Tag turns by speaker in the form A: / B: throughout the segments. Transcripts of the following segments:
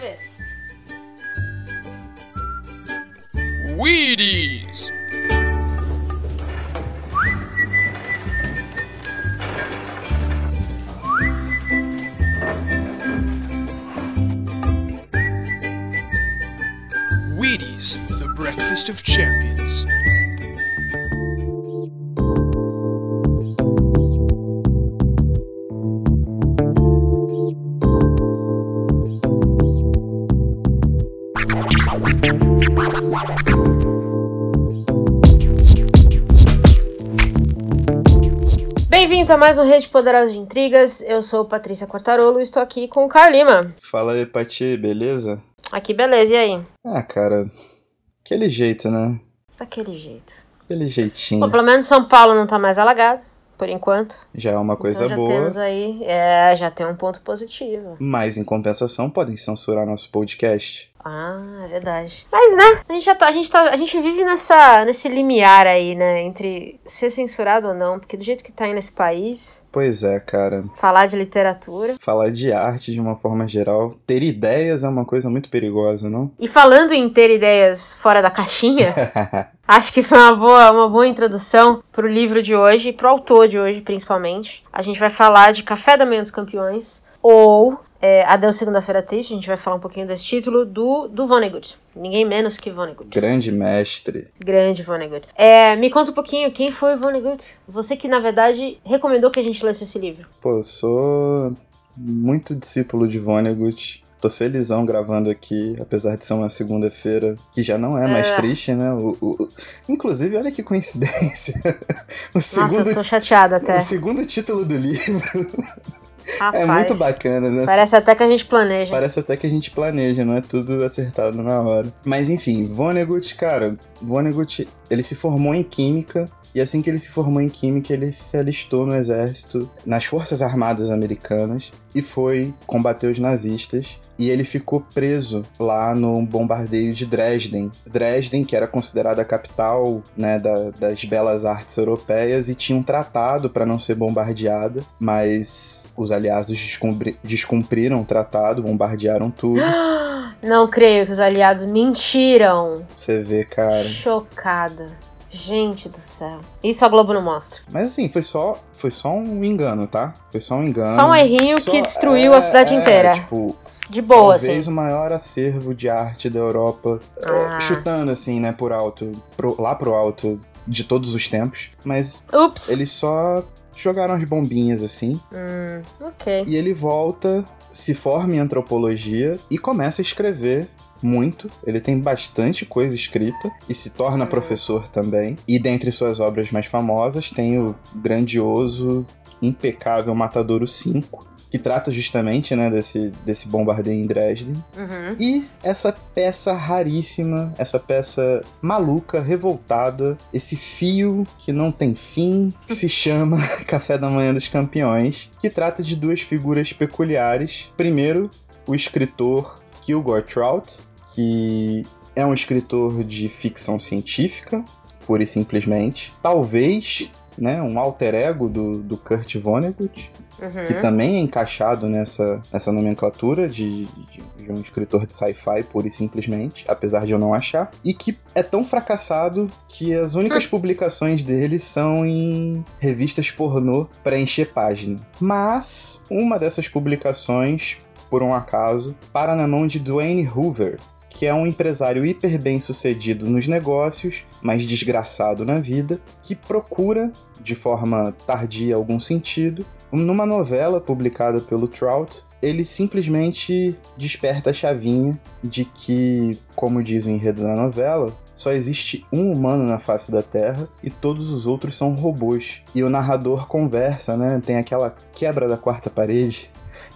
A: breakfast.
B: Wheaties! Wheaties, the breakfast of champions.
C: Mais um Rede Poderosa de Intrigas. Eu sou Patrícia Quartarolo e estou aqui com o Carl Lima.
D: Fala aí, Pati, beleza?
C: Aqui, beleza, e aí?
D: Ah, cara, aquele jeito, né?
C: Daquele jeito.
D: Aquele jeitinho.
C: Bom, pelo menos São Paulo não tá mais alagado, por enquanto.
D: Já é uma coisa
C: então já
D: boa.
C: temos aí, é, já tem um ponto positivo.
D: Mas em compensação podem censurar nosso podcast.
C: Ah, é verdade. Mas, né, a gente já tá, a gente tá, a gente vive nessa, nesse limiar aí, né, entre ser censurado ou não, porque do jeito que tá aí nesse país,
D: Pois é, cara.
C: falar de literatura.
D: Falar de arte de uma forma geral, ter ideias é uma coisa muito perigosa, não?
C: E falando em ter ideias fora da caixinha, Acho que foi uma boa, uma boa introdução pro livro de hoje, pro autor de hoje, principalmente. A gente vai falar de Café da Manhã dos Campeões, ou é, Adeus Segunda-feira Triste, a gente vai falar um pouquinho desse título, do, do Vonnegut. Ninguém menos que Vonnegut.
D: Grande mestre.
C: Grande Vonnegut. É, me conta um pouquinho, quem foi o Vonnegut? Você que, na verdade, recomendou que a gente lesse esse livro.
D: Pô, eu sou muito discípulo de Vonnegut. Tô felizão gravando aqui, apesar de ser uma segunda-feira que já não é mais
C: É.
D: triste, né? O, o- o- Inclusive, olha que coincidência. o
C: Nossa,
D: segundo,
C: eu tô chateada até.
D: o segundo título do livro
C: Rapaz,
D: é muito bacana, né?
C: Parece até que a gente planeja.
D: Parece até que a gente planeja, não é tudo acertado na hora. Mas enfim, Vonnegut, cara, Vonnegut, ele se formou em Química. E assim que ele se formou em Química, ele se alistou no exército, nas Forças Armadas Americanas, e foi combater os nazistas. E ele ficou preso lá no bombardeio de Dresden. Dresden, que era considerada a capital né, da- das belas artes europeias, e tinha um tratado para não ser bombardeada, mas os aliados descumpri- descumpriram o tratado, bombardearam tudo.
C: Não creio que os aliados mentiram.
D: Você vê, cara.
C: Chocada. Gente do céu. Isso a Globo não mostra.
D: Mas assim, foi só, foi só um engano, tá? Foi só um engano.
C: Só um errinho que destruiu a cidade
D: é,
C: inteira.
D: Tipo,
C: De boa,
D: talvez
C: assim.
D: o maior acervo de arte da Europa, é,
C: Ah.
D: chutando assim, né, por alto, pro- lá pro alto de todos os tempos. Mas
C: Ups.
D: eles só jogaram as bombinhas assim.
C: Hum, ok.
D: E ele volta, se forma em antropologia e começa a escrever muito. Ele tem bastante coisa escrita e se torna professor também. E dentre suas obras mais famosas tem o grandioso, impecável Matadouro 5, que trata justamente né, desse, desse bombardeio em Dresden.
C: Uhum.
D: E essa peça raríssima, essa peça maluca, revoltada, esse fio que não tem fim, que se chama Café da Manhã dos Campeões, que trata de duas figuras peculiares. Primeiro, o escritor Kilgore Trout, que é um escritor de ficção científica, pura e simplesmente. Talvez, né, um alter ego do, do Kurt Vonnegut, que
C: Uhum.
D: também é encaixado nessa, nessa nomenclatura de, de- de um escritor de sci-fi, pura e simplesmente, apesar de eu não achar, e que é tão fracassado que as únicas publicações dele são em revistas pornô para encher página. Mas uma dessas publicações, por um acaso, para na mão de Dwayne Hoover, que é um empresário hiper bem sucedido nos negócios, mas desgraçado na vida, que procura, de forma tardia algum sentido, numa novela publicada pelo Trout, ele simplesmente desperta a chavinha de que, como diz o enredo da novela, só existe um humano na face da Terra e todos os outros são robôs. E o narrador conversa, né? Tem aquela quebra da quarta parede.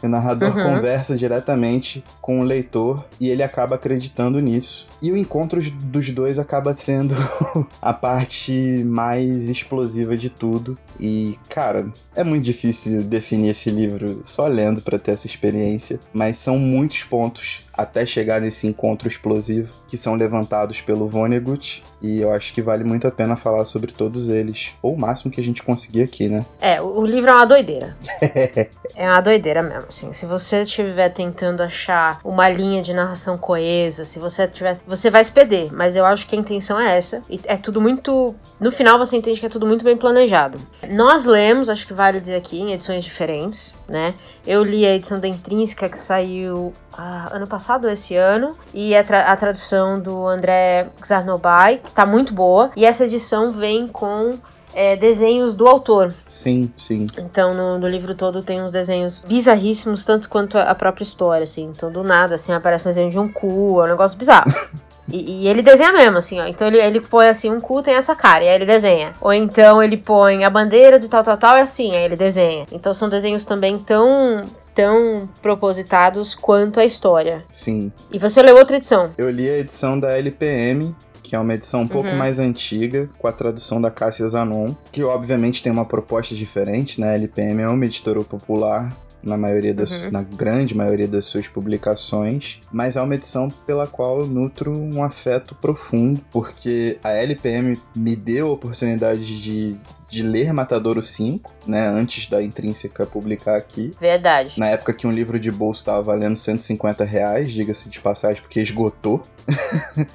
D: O narrador
C: Uhum.
D: conversa diretamente com o leitor e ele acaba acreditando nisso. E o encontro dos dois acaba sendo a parte mais explosiva de tudo. E, cara, é muito difícil definir esse livro só lendo pra ter essa experiência, mas são muitos pontos até chegar nesse encontro explosivo, que são levantados pelo Vonnegut. E eu acho que vale muito a pena falar sobre todos eles. Ou o máximo que a gente conseguir aqui, né?
C: É, o livro é uma doideira. é uma doideira mesmo, assim. Se você estiver tentando achar uma linha de narração coesa, se você tiver. Você vai se perder, mas eu acho que a intenção é essa. E é tudo muito. No final você entende que é tudo muito bem planejado. Nós lemos, acho que vale dizer aqui, em edições diferentes, né? Eu li a edição da Intrínseca que saiu ah, ano passado esse ano, e a, tra- a tradução do André Xarnobai, que tá muito boa. E essa edição vem com é, desenhos do autor.
D: Sim, sim.
C: Então, no, no livro todo tem uns desenhos bizarríssimos, tanto quanto a, própria história, assim. Então, do nada, assim, aparece um desenho de um cu, é um negócio bizarro. E, e ele desenha mesmo, assim, ó. Então ele, ele põe assim, um cu tem essa cara, e aí ele desenha. Ou então ele põe a bandeira de tal, tal, tal, é assim, aí ele desenha. Então são desenhos também tão tão propositados quanto a história.
D: Sim.
C: E você leu outra edição.
D: Eu li a edição da LPM, que é uma edição um pouco
C: Uhum.
D: mais antiga, com a tradução da Cássia Zanon, que obviamente tem uma proposta diferente, né? A LPM é uma editora popular. Na maioria das,
C: Uhum.
D: na grande maioria das suas publicações, mas é uma edição pela qual eu nutro um afeto profundo, porque a LPM me deu a oportunidade de, de ler Matadouro 5, né, antes da Intrínseca publicar aqui,
C: Verdade.
D: na época que um livro de bolso estava valendo 150 reais, diga-se de passagem, porque esgotou.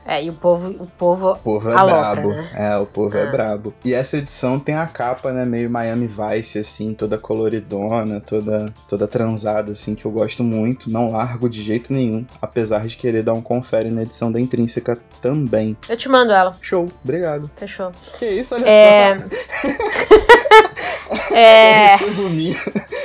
C: É, e o povo, o povo
D: O povo é
C: Alopra,
D: brabo.
C: né?
D: É, o povo é
C: Ah.
D: brabo. E essa edição tem a capa, né, meio Miami Vice, assim, toda coloridona, toda, toda transada, assim, que eu gosto muito. Não largo de jeito nenhum, apesar de querer dar um confere na edição da Intrínseca também.
C: Eu te mando ela.
D: Show, obrigado.
C: Fechou.
D: Que isso, olha
C: É.
D: só.
C: É.
D: Eu recebo, mi...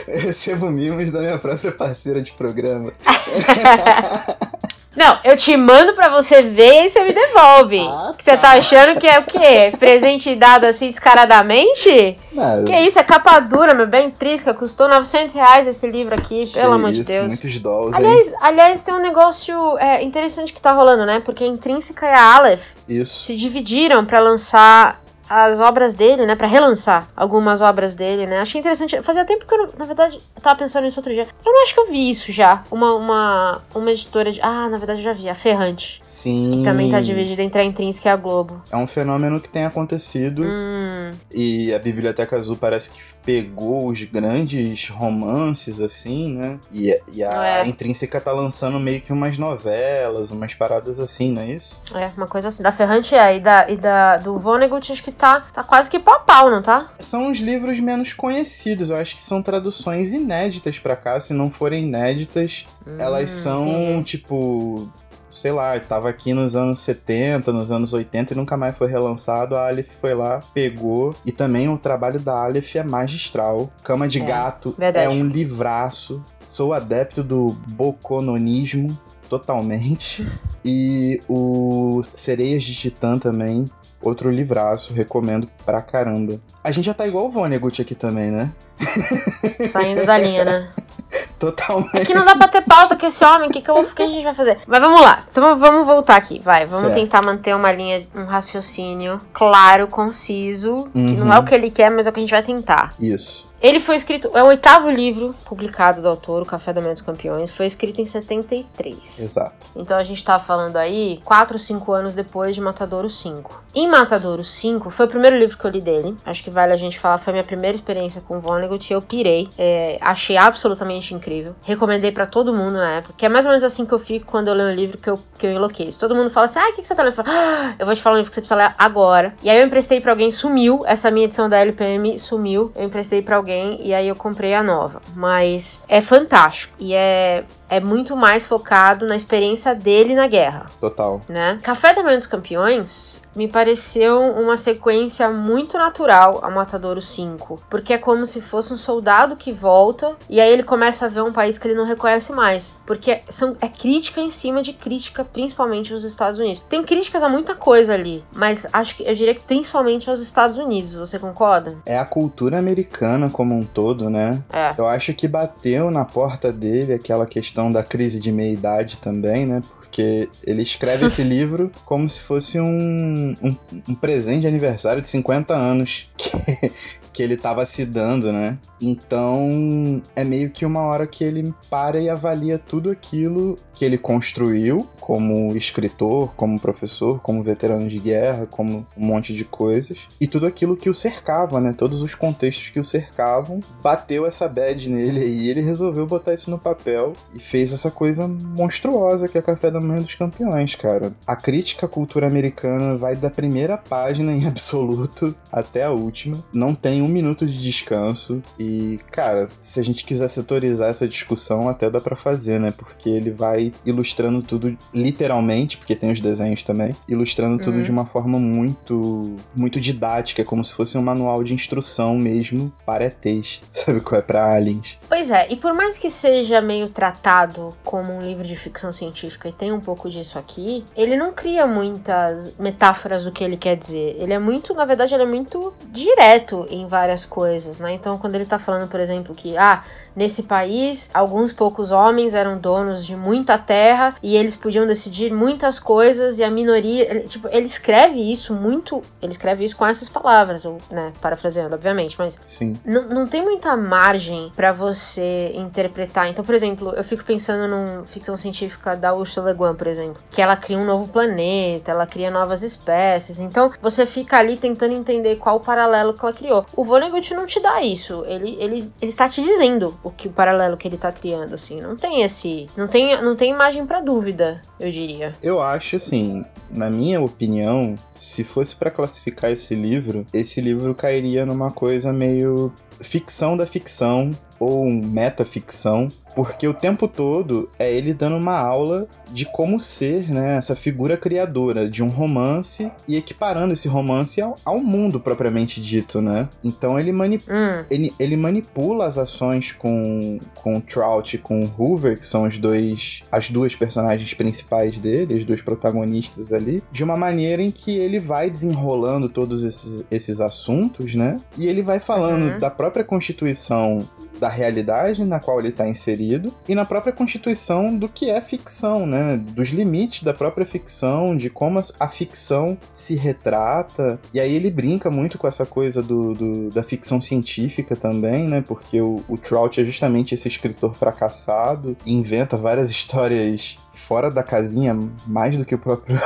D: eu recebo mimos da minha própria parceira de programa.
C: Não, eu te mando pra você ver e você me devolve.
D: Ah,
C: Que Você
D: tá.
C: tá achando que é o quê? Presente dado assim descaradamente?
D: Não,
C: Que isso, é capa dura, meu bem trisca. Custou 900 reais esse livro aqui,
D: que
C: pelo amor de Deus.
D: muitos dolls, hein?
C: Aliás, aliás, tem um negócio é, interessante que tá rolando, né? Porque a Intrínseca e a Aleph
D: Isso.
C: se dividiram pra lançar as obras dele, né? Pra relançar algumas obras dele, né? Achei interessante. Fazia tempo que eu, na verdade, eu tava pensando nisso outro dia. Eu não acho que eu vi isso já. Uma, uma, uma editora de. Ah, na verdade eu já vi. A Ferrante.
D: Sim.
C: Também tá dividida entre a Intrínseca e a Globo.
D: É um fenômeno que tem acontecido
C: Hum,
D: e a Biblioteca Azul parece que pegou os grandes romances, assim, né? E, e a
C: É.
D: Intrínseca tá lançando meio que umas novelas, umas paradas assim, não é isso?
C: é, uma coisa assim. Da Ferrante é. E, da, e da, do Vonnegut acho que tá, tá quase que pau pau, não tá?
D: São os livros menos conhecidos, eu acho que são traduções inéditas pra cá, se não forem inéditas, elas
C: Hum,
D: são,
C: entendi.
D: tipo, sei lá, tava aqui nos anos 70, nos anos 80 e nunca mais foi relançado. A Aleph foi lá, pegou. E também o trabalho da Aleph é magistral. Cama de
C: É,
D: Gato
C: verdade.
D: é um livraço. Sou adepto do bocononismo totalmente. E o Sereias de Titã também. Outro livraço, recomendo pra caramba. A gente já tá igual o Vonnegut aqui também, né?
C: Saindo da linha, né?
D: Totalmente.
C: Aqui não dá pra ter pauta com esse homem, o que, que, eu que a gente vai fazer? Mas vamos lá, então vamos voltar aqui, vai. Vamos
D: Certo.
C: tentar manter uma linha, um raciocínio claro, conciso, que não
D: Uhum.
C: é o que ele quer, mas é o que a gente vai tentar.
D: Isso.
C: Ele foi escrito, é o oitavo livro publicado do autor, O Café da Manhã dos Campeões, foi escrito em 73.
D: Exato.
C: Então a gente tá falando aí 4 ou 5 anos depois de Matadouro 5. Em Matadouro 5, foi o primeiro livro que eu li dele. Acho que vale a gente falar, foi a minha primeira experiência com Vonnegut e eu pirei. É, achei absolutamente incrível. Recomendei pra todo mundo na época. Que é mais ou menos assim que eu fico quando eu leio um livro que eu, que eu enlouqueço. Todo mundo fala assim: ah, o que, que você tá lendo? Eu, falo, ah, eu vou te falar um livro que você precisa ler agora. E aí eu emprestei pra alguém, sumiu. Essa minha edição da LPM sumiu. Eu emprestei pra alguém e aí eu comprei a nova. Mas é fantástico. E é, é muito mais focado na experiência dele na guerra
D: Total.
C: né? Café da Manhã dos Campeões me pareceu uma sequência muito natural ao Matadouro 5, porque é como se fosse um soldado que volta e aí ele começa a ver um país que ele não reconhece mais, porque são, é crítica em cima de crítica, principalmente aos Estados Unidos. Tem críticas a muita coisa ali, mas acho que eu diria que principalmente aos Estados Unidos, você concorda?
D: É a cultura americana como um todo, né?
C: É.
D: Eu acho que bateu na porta dele aquela questão da crise de meia-idade também, né? Porque ele escreve esse livro como se fosse um, um, um presente de aniversário de 50 anos. Que, que ele tava se dando, né? Então, é meio que uma hora que ele para e avalia tudo aquilo que ele construiu como escritor, como professor, como veterano de guerra, como um monte de coisas, e tudo aquilo que o cercava, né? Todos os contextos que o cercavam, bateu essa bad nele e ele resolveu botar isso no papel e fez essa coisa monstruosa que é Café da Manhã dos Campeões, cara. A crítica à cultura americana vai da primeira página em absoluto até a última. Não tem um minuto de descanso. E, cara, se a gente quiser setorizar essa discussão, até dá para fazer, né? Porque ele vai ilustrando tudo literalmente, porque tem os desenhos também, ilustrando tudo uhum. de uma forma muito muito didática, como se fosse um manual de instrução mesmo para ETs. Sabe qual é para aliens?
C: Pois é, e por mais que seja meio tratado como um livro de ficção científica e tem um pouco disso aqui, ele não cria muitas metáforas do que ele quer dizer. Ele é muito, na verdade, ele é muito direto em várias coisas, né? Então, quando ele tá falando, por exemplo, que ah, Nesse país, alguns poucos homens eram donos de muita terra e eles podiam decidir muitas coisas e a minoria, ele, tipo, ele escreve isso muito, ele escreve isso com essas palavras, ou, né, parafraseando, obviamente, mas
D: Sim.
C: não tem muita margem para você interpretar. Então, por exemplo, eu fico pensando numa ficção científica da Ursula Le Guin, por exemplo, que ela cria um novo planeta, ela cria novas espécies. Então, você fica ali tentando entender qual o paralelo que ela criou. O Vonnegut não te dá isso. Ele, ele, ele está te dizendo o que o paralelo que ele tá criando, assim. Não tem esse. Não tem, não tem imagem para dúvida, eu diria.
D: Eu acho, assim, na minha opinião, se fosse para classificar esse livro, esse livro cairia numa coisa meio ficção da ficção ou metaficção porque o tempo todo é ele dando uma aula de como ser, né, essa figura criadora de um romance e equiparando esse romance ao, ao mundo propriamente dito, né? Então ele, mani hum. ele, ele manipula as ações com, com o Trout e com o Hoover, que são os dois, as duas personagens principais dele, os dois protagonistas ali, de uma maneira em que ele vai desenrolando todos esses, esses assuntos, né? E ele vai falando uhum. da própria constituição da realidade na qual ele está inserido e na própria constituição do que é ficção, né? Dos limites da própria ficção, de como a ficção se retrata. E aí ele brinca muito com essa coisa do, do da ficção científica também, né? Porque o, o Trout é justamente esse escritor fracassado, inventa várias histórias fora da casinha, mais do que o próprio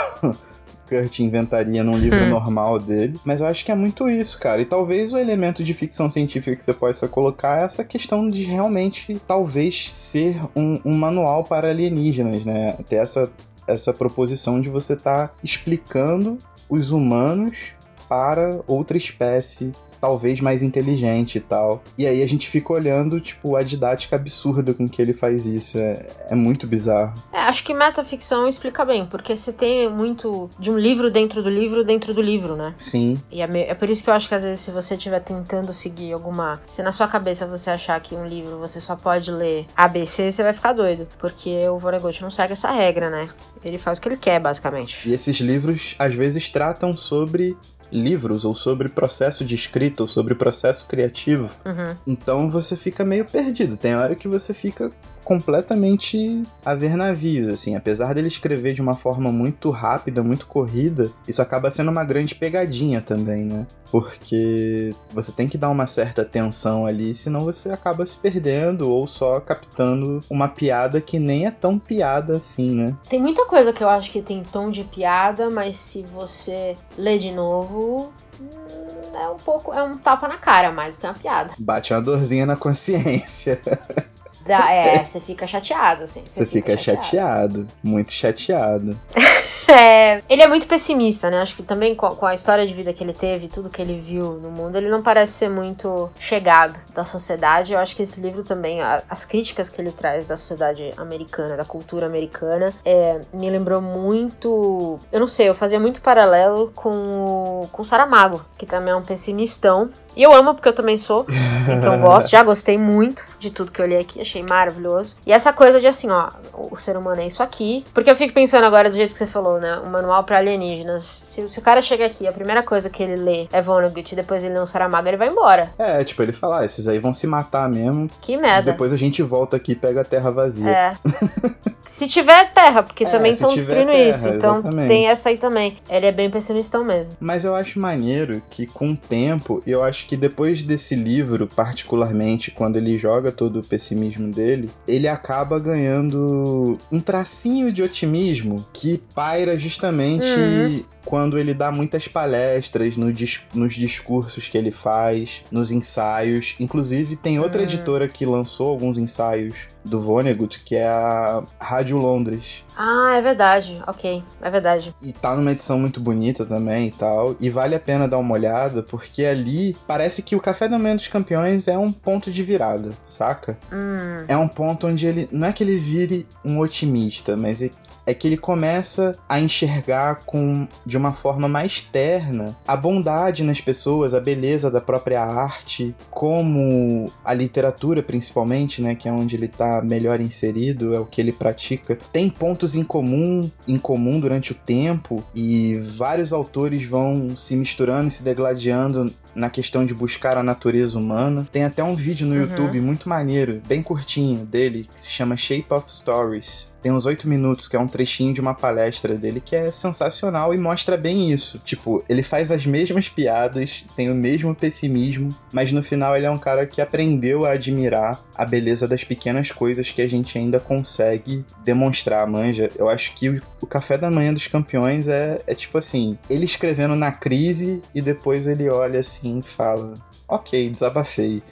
D: Kurt inventaria num livro hum. normal dele. Mas eu acho que é muito isso, cara. E talvez o elemento de ficção científica que você possa colocar é essa questão de realmente, talvez, ser um, um manual para alienígenas, né? Ter essa, essa proposição de você estar tá explicando os humanos para outra espécie talvez mais inteligente e tal. E aí a gente fica olhando, tipo, a didática absurda com que ele faz isso. É, é muito bizarro.
C: É, acho que metaficção explica bem, porque você tem muito de um livro dentro do livro dentro do livro, né?
D: Sim.
C: E é, é por isso que eu acho que às vezes se você estiver tentando seguir alguma. Se na sua cabeça você achar que um livro você só pode ler ABC, você vai ficar doido. Porque o Vonnegut não segue essa regra, né? Ele faz o que ele quer, basicamente.
D: E esses livros às vezes tratam sobre livros ou sobre processo de escrita ou sobre processo criativo.
C: Uhum.
D: Então você fica meio perdido. Tem hora que você fica completamente a ver navios, assim. Apesar dele escrever de uma forma muito rápida, muito corrida, isso acaba sendo uma grande pegadinha também, né? Porque você tem que dar uma certa atenção ali, senão você acaba se perdendo ou só captando uma piada que nem é tão piada assim, né?
C: Tem muita coisa que eu acho que tem tom de piada, mas se você lê de novo, hum, é um pouco, é um tapa na cara mais que uma piada.
D: Bate uma dorzinha na consciência.
C: Dá, é, você fica chateado, assim.
D: Você, fica, fica chateado. chateado. Muito chateado.
C: É, ele é muito pessimista, né? Acho que também com, com, a história de vida que ele teve, tudo que ele viu no mundo, ele não parece ser muito chegado da sociedade. Eu acho que esse livro também, a, as críticas que ele traz da sociedade americana, da cultura americana, é, me lembrou muito. Eu não sei, eu fazia muito paralelo com, com Saramago, que também é um pessimistão. E eu amo porque eu também sou, então gosto. Já gostei muito de tudo que eu li aqui, achei maravilhoso. E essa coisa de assim, ó, o ser humano é isso aqui. Porque eu fico pensando agora do jeito que você falou, né? Um manual para alienígenas. Se, se, o cara chega aqui, a primeira coisa que ele lê é Vonnegut e depois ele lê um Saramago, ele vai embora.
D: É, tipo, ele fala, ah, esses aí vão se matar mesmo.
C: Que merda.
D: Depois a gente volta aqui e pega a terra vazia.
C: É. Se tiver terra, porque
D: É,
C: também estão destruindo
D: terra,
C: isso. Então
D: exatamente.
C: tem essa aí também. Ele é bem pessimistão mesmo.
D: Mas eu acho maneiro que com o tempo, eu acho que depois desse livro, particularmente, quando ele joga todo o pessimismo dele, ele acaba ganhando um tracinho de otimismo que paira justamente
C: Uhum.
D: Quando ele dá muitas palestras no dis- nos discursos que ele faz, nos ensaios. Inclusive, tem outra
C: Hum.
D: editora que lançou alguns ensaios do Vonnegut, que é a Rádio Londres.
C: Ah, é verdade. Ok, é verdade.
D: E tá numa edição muito bonita também e tal. E vale a pena dar uma olhada, porque ali parece que o Café da Manhã dos Campeões é um ponto de virada, saca?
C: Hum.
D: É um ponto onde ele. Não é que ele vire um otimista, mas é, é que ele começa a enxergar com de uma forma mais terna a bondade nas pessoas, a beleza da própria arte, como a literatura principalmente, né, que é onde ele tá melhor inserido, é o que ele pratica, tem pontos em comum, em comum durante o tempo e vários autores vão se misturando e se degladiando na questão de buscar a natureza humana. Tem até um vídeo no
C: Uhum.
D: YouTube muito maneiro, bem curtinho, dele, que se chama Shape of Stories. Tem uns oito minutos, que é um trechinho de uma palestra dele que é sensacional e mostra bem isso. Tipo, ele faz as mesmas piadas, tem o mesmo pessimismo, mas no final ele é um cara que aprendeu a admirar a beleza das pequenas coisas que a gente ainda consegue demonstrar, manja. Eu acho que o, café da manhã dos campeões é, é tipo assim, ele escrevendo na crise e depois ele olha assim e fala. Ok, desabafei.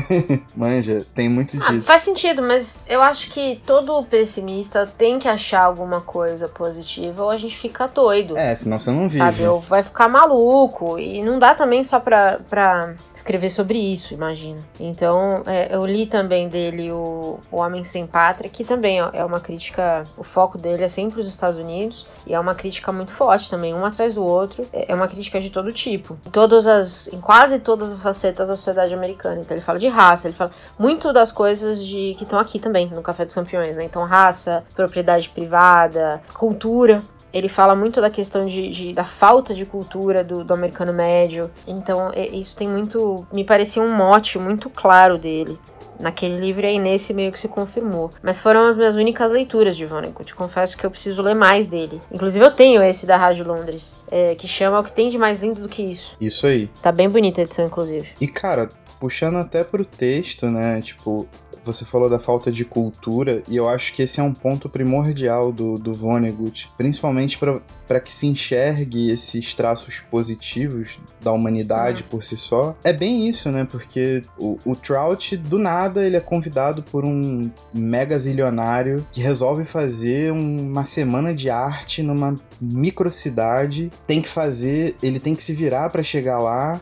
D: Manja, tem muito
C: Ah,
D: disso.
C: faz sentido, mas eu acho que todo pessimista tem que achar alguma coisa positiva ou a gente fica doido.
D: É, senão você não vive.
C: Sabe, ou vai ficar maluco. E não dá também só pra, pra escrever sobre isso, imagina. Então, é, eu li também dele o, o Homem Sem Pátria, que também é uma crítica. O foco dele é sempre os Estados Unidos. E é uma crítica muito forte também, um atrás do outro. É é uma crítica de todo tipo. Em todas as. Em quase todas as facetas da sociedade americana. Então ele fala de raça, ele fala muito das coisas de que estão aqui também, no Café dos Campeões, né? Então, raça, propriedade privada, cultura. Ele fala muito da questão de, de- da falta de cultura do, do americano médio. Então, isso tem muito. Me parecia um mote muito claro dele. Naquele livro aí, nesse meio que se confirmou. Mas foram as minhas únicas leituras de Vonnegut. Confesso que eu preciso ler mais dele. Inclusive, eu tenho esse da Rádio Londres, é, que chama O que tem de mais lindo do que isso.
D: Isso aí.
C: Tá bem bonita a edição, inclusive.
D: E cara, puxando até pro texto, né? Tipo, você falou da falta de cultura, e eu acho que esse é um ponto primordial do, do Vonnegut, principalmente para que se enxergue esses traços positivos da humanidade por si só. É bem isso, né? Porque o, o Trout, do nada, ele é convidado por um mega zilionário que resolve fazer uma semana de arte numa microcidade. Tem que fazer, ele tem que se virar para chegar lá.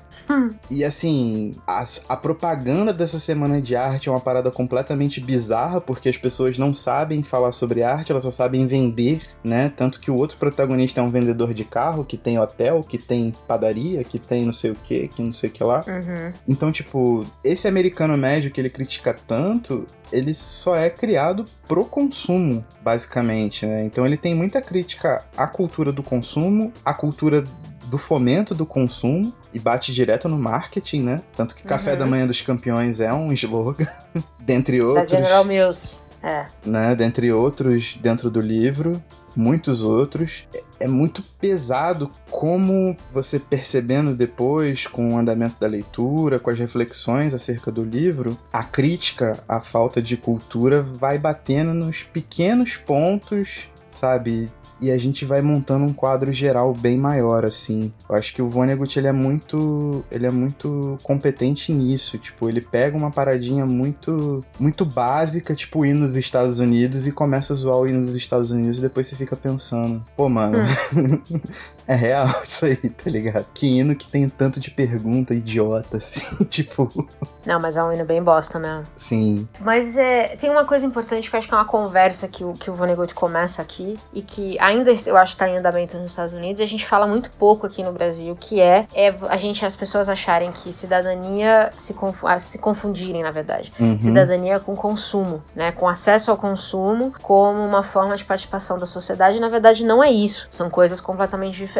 D: E assim, a, a propaganda dessa semana de arte é uma parada completamente bizarra, porque as pessoas não sabem falar sobre arte, elas só sabem vender, né? Tanto que o outro protagonista um vendedor de carro, que tem hotel, que tem padaria, que tem não sei o que, que não sei o que lá.
C: Uhum.
D: Então, tipo, esse americano médio que ele critica tanto, ele só é criado pro consumo, basicamente, né? Então ele tem muita crítica à cultura do consumo, à cultura do fomento do consumo e bate direto no marketing, né? Tanto que Café
C: Uhum.
D: da Manhã dos Campeões é um slogan, dentre
C: Da
D: outros,
C: General Mills. É.
D: né? Dentre outros dentro do livro, muitos outros. É- É muito pesado como você percebendo depois, com o andamento da leitura, com as reflexões acerca do livro, a crítica à falta de cultura vai batendo nos pequenos pontos, sabe? E a gente vai montando um quadro geral bem maior, assim. Eu acho que o Vonnegut, ele é muito... Ele é muito competente nisso. Tipo, ele pega uma paradinha muito... Muito básica, tipo, ir nos Estados Unidos e começa a zoar o ir nos Estados Unidos e depois você fica pensando... Pô, mano... é real isso aí, tá ligado? Que hino que tem tanto de pergunta idiota, assim. tipo...
C: Não, mas é um hino bem bosta mesmo.
D: Sim.
C: Mas é, tem uma coisa importante que eu acho que é uma conversa que o, que o Vonnegut começa aqui e que ainda eu acho que tá em andamento nos Estados Unidos e a gente fala muito pouco aqui no Brasil, que é, é a gente, as pessoas acharem que cidadania se, se confundirem, na verdade.
D: Uhum.
C: Cidadania com consumo, né? Com acesso ao consumo como uma forma de participação da sociedade. Na verdade, não é isso. São coisas completamente diferentes.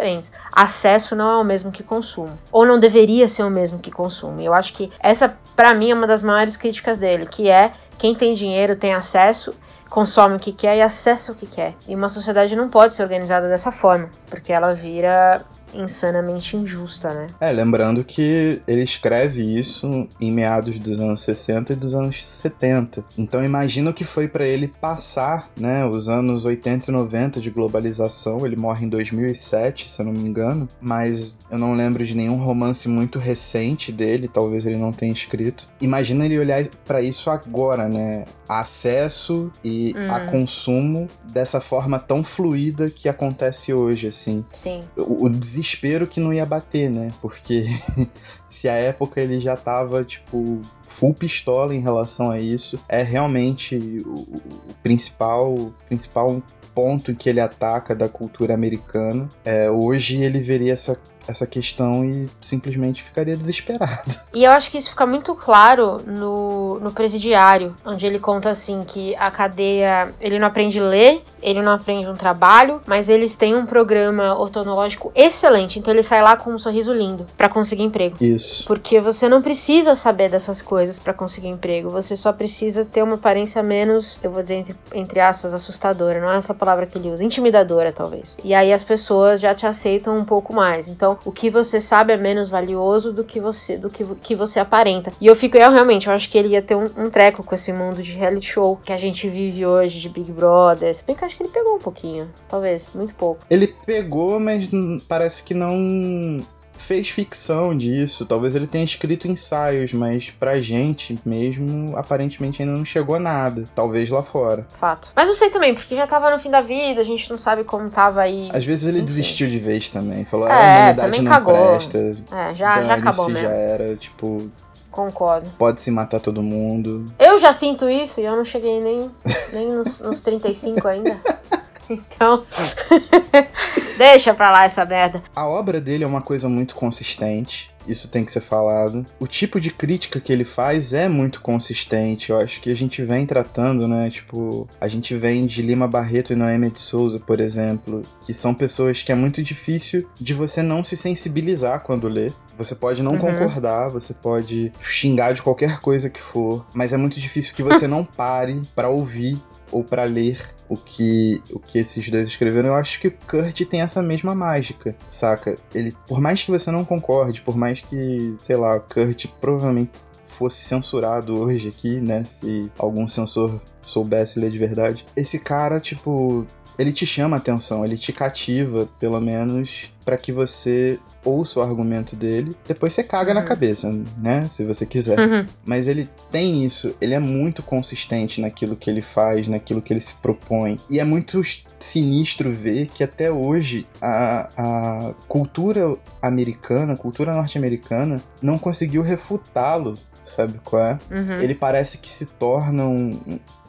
C: Acesso não é o mesmo que consumo. Ou não deveria ser o mesmo que consumo. E eu acho que essa, pra mim, é uma das maiores críticas dele, que é quem tem dinheiro tem acesso consome o que quer e acessa o que quer. E uma sociedade não pode ser organizada dessa forma, porque ela vira insanamente injusta, né?
D: É, lembrando que ele escreve isso em meados dos anos 60 e dos anos 70. Então imagina o que foi para ele passar, né, os anos 80 e 90 de globalização. Ele morre em 2007, se eu não me engano, mas eu não lembro de nenhum romance muito recente dele, talvez ele não tenha escrito. Imagina ele olhar para isso agora, né? Acesso e
C: Hum.
D: a consumo dessa forma tão fluida que acontece hoje, assim
C: Sim.
D: o o desespero que não ia bater, né? Porque se a época ele já tava, tipo, full pistola em relação a isso, é realmente o, o- principal, principal ponto que ele ataca da cultura americana. É, hoje ele veria essa, essa questão e simplesmente ficaria desesperado.
C: E eu acho que isso fica muito claro no, no presidiário, onde ele conta assim que a cadeia, ele não aprende a ler, ele não aprende um trabalho, mas eles têm um programa odontológico excelente, então ele sai lá com um sorriso lindo pra conseguir emprego.
D: Isso.
C: Porque você não precisa saber dessas coisas pra conseguir emprego, você só precisa ter uma aparência menos, eu vou dizer entre, entre aspas, assustadora, não é essa palavra que ele usa, intimidadora talvez. E aí as pessoas já te aceitam um pouco mais. Então, o que você sabe é menos valioso do que você, do que, que você aparenta. E eu fico, eu realmente, eu acho que ele ia ter um, um treco com esse mundo de reality show que a gente vive hoje, de Big Brother. Se bem que eu acho que ele pegou um pouquinho, talvez, muito pouco.
D: Ele pegou, mas parece que não fez ficção disso. Talvez ele tenha escrito ensaios, mas pra gente mesmo, aparentemente ainda não chegou a nada. Talvez lá fora.
C: Fato. Mas não sei também, porque já tava no fim da vida, a gente não sabe como tava aí.
D: Às vezes ele
C: Enfim.
D: desistiu de vez também. Falou,
C: É,
D: a humanidade não
C: cagou.
D: presta.
C: É, já, já acabou
D: já
C: mesmo.
D: era, tipo,
C: Concordo.
D: pode se matar todo mundo.
C: Eu já sinto isso e eu não cheguei nem, nem nos, nos 35 ainda. Então. Deixa pra lá essa merda.
D: A obra dele é uma coisa muito consistente. Isso tem que ser falado. O tipo de crítica que ele faz é muito consistente. Eu acho que a gente vem tratando, né? Tipo, a gente vem de Lima Barreto e Noêmia de Souza, por exemplo, que são pessoas que é muito difícil de você não se sensibilizar quando lê. Você pode não
C: Uhum.
D: concordar, você pode xingar de qualquer coisa que for, mas é muito difícil que você não pare pra ouvir ou pra ler o que o que esses dois escreveram. Eu acho que o Kurt tem essa mesma mágica, saca? Ele, por mais que você não concorde, por mais que, sei lá, o Kurt provavelmente fosse censurado hoje aqui, né, se algum censor soubesse ler de verdade. Esse cara, tipo, ele te chama a atenção, ele te cativa, pelo menos, pra que você ouça o argumento dele. Depois você caga na
C: Uhum.
D: cabeça, né? Se você quiser.
C: Uhum.
D: Mas ele tem isso, ele é muito consistente naquilo que ele faz, naquilo que ele se propõe. E é muito sinistro ver que até hoje a, a cultura americana, a cultura norte-americana, não conseguiu refutá-lo, sabe qual é?
C: Uhum.
D: Ele parece que se torna um,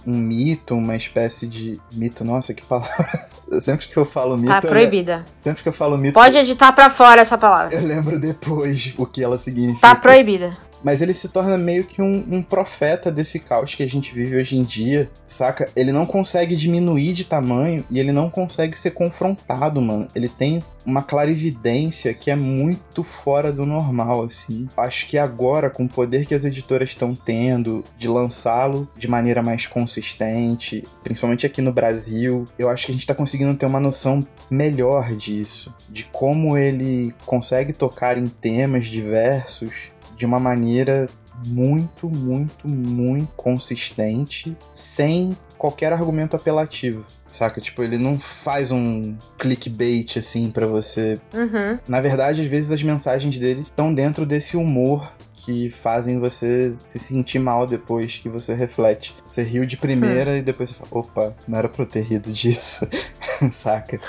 D: um- mito, uma espécie de. Mito, nossa, que palavra. Sempre que eu falo mito,
C: Tá
D: le-
C: proibida.
D: sempre que eu falo mito,
C: Pode editar pra fora essa palavra.
D: eu lembro depois o que ela significa.
C: Tá proibida.
D: Mas ele se torna meio que um, um profeta desse caos que a gente vive hoje em dia, saca? Ele não consegue diminuir de tamanho e ele não consegue ser confrontado, mano. Ele tem uma clarividência que é muito fora do normal, assim. Acho que agora, com o poder que as editoras estão tendo de lançá-lo de maneira mais consistente, principalmente aqui no Brasil, eu acho que a gente tá conseguindo ter uma noção melhor disso, de como ele consegue tocar em temas diversos de uma maneira muito, muito, muito consistente, sem qualquer argumento apelativo. Saca? Tipo, ele não faz um clickbait assim pra você.
C: Uhum.
D: Na verdade, às vezes as mensagens dele estão dentro desse humor que fazem você se sentir mal depois que você reflete. Você riu de primeira e depois você fala: opa, não era pra eu ter rido disso. Saca?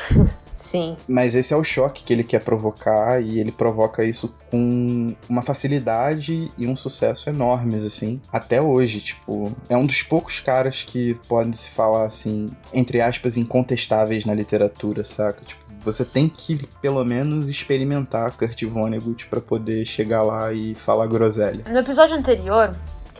C: Sim.
D: Mas esse é o choque que ele quer provocar e ele provoca isso com uma facilidade e um sucesso enormes, assim, até hoje, tipo, é um dos poucos caras que podem se falar, assim, entre aspas, incontestáveis na literatura, saca? Tipo, você tem que, pelo menos, experimentar Kurt Vonnegut pra poder chegar lá e falar groselha.
C: No episódio anterior,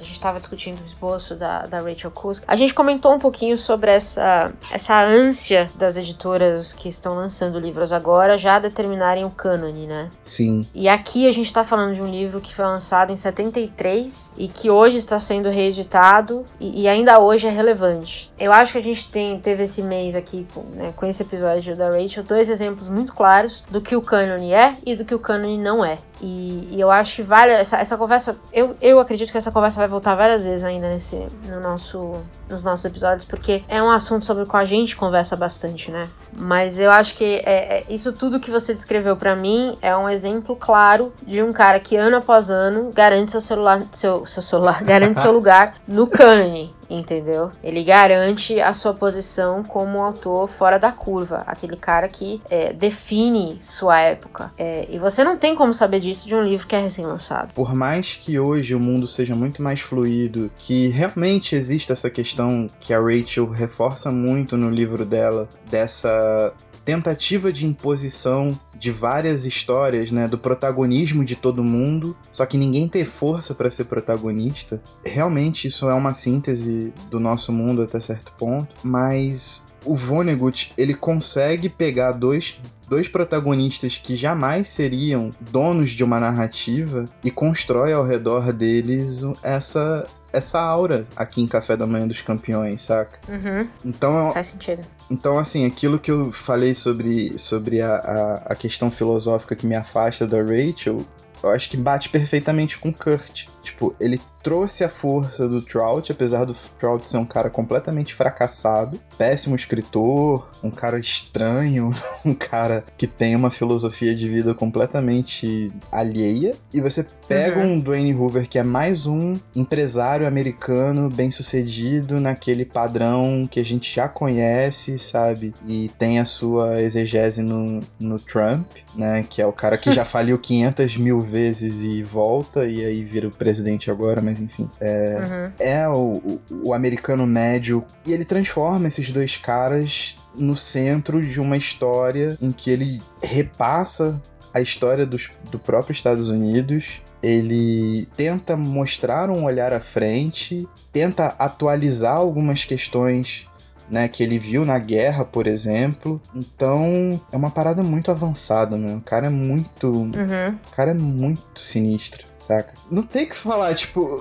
C: a gente estava discutindo o esboço da, da Rachel Kusk, a gente comentou um pouquinho sobre essa, essa ânsia das editoras que estão lançando livros agora já determinarem o cânone, né?
D: Sim.
C: E aqui a gente está falando de um livro que foi lançado em 73 e que hoje está sendo reeditado e, e ainda hoje é relevante. Eu acho que a gente tem, teve esse mês aqui, com, né, com esse episódio da Rachel, dois exemplos muito claros do que o cânone é e do que o cânone não é. E, e, eu acho que vale essa, essa conversa. Eu, eu acredito que essa conversa vai voltar várias vezes ainda nesse, no nosso, nos nossos episódios, porque é um assunto sobre o qual a gente conversa bastante, né? Mas eu acho que é, é isso tudo que você descreveu para mim é um exemplo claro de um cara que ano após ano garante seu celular, seu, seu celular, garante seu lugar no cânone entendeu? Ele garante a sua posição como um autor fora da curva, aquele cara que é, define sua época. É, e você não tem como saber disso de um livro que é recém-lançado.
D: Por mais que hoje o mundo seja muito mais fluido, que realmente existe essa questão que a Rachel reforça muito no livro dela, dessa tentativa de imposição de várias histórias, né, do protagonismo de todo mundo, só que ninguém ter força para ser protagonista. Realmente isso é uma síntese do nosso mundo até certo ponto, mas o Vonnegut, ele consegue pegar dois dois protagonistas que jamais seriam donos de uma narrativa e constrói ao redor deles essa essa aura aqui em Café da Manhã dos Campeões, saca?
C: Uhum.
D: Então,
C: Faz sentido.
D: Então, assim, aquilo que eu falei sobre, sobre a, a, a questão filosófica que me afasta da Rachel, eu acho que bate perfeitamente com Kurt. Tipo, ele trouxe a força do Trout, apesar do Trout ser um cara completamente fracassado, péssimo escritor, um cara estranho, um cara que tem uma filosofia de vida completamente alheia. E você pega uhum. um Dwayne Hoover que é mais um empresário americano bem-sucedido naquele padrão que a gente já conhece, sabe? E tem a sua exegese no, no Trump, né? Que é o cara que já faliu 500 mil vezes e volta e aí vira o presidente agora, mas enfim. É, uhum. é o, o, o americano médio. E ele transforma esses dois caras no centro de uma história em que ele repassa a história dos, do próprio Estados Unidos. Ele tenta mostrar um olhar à frente, tenta atualizar algumas questões né, que ele viu na guerra, por exemplo. Então, é uma parada muito avançada, meu. O cara é muito. Uhum. O cara é muito sinistro, saca? Não tem o que falar, tipo,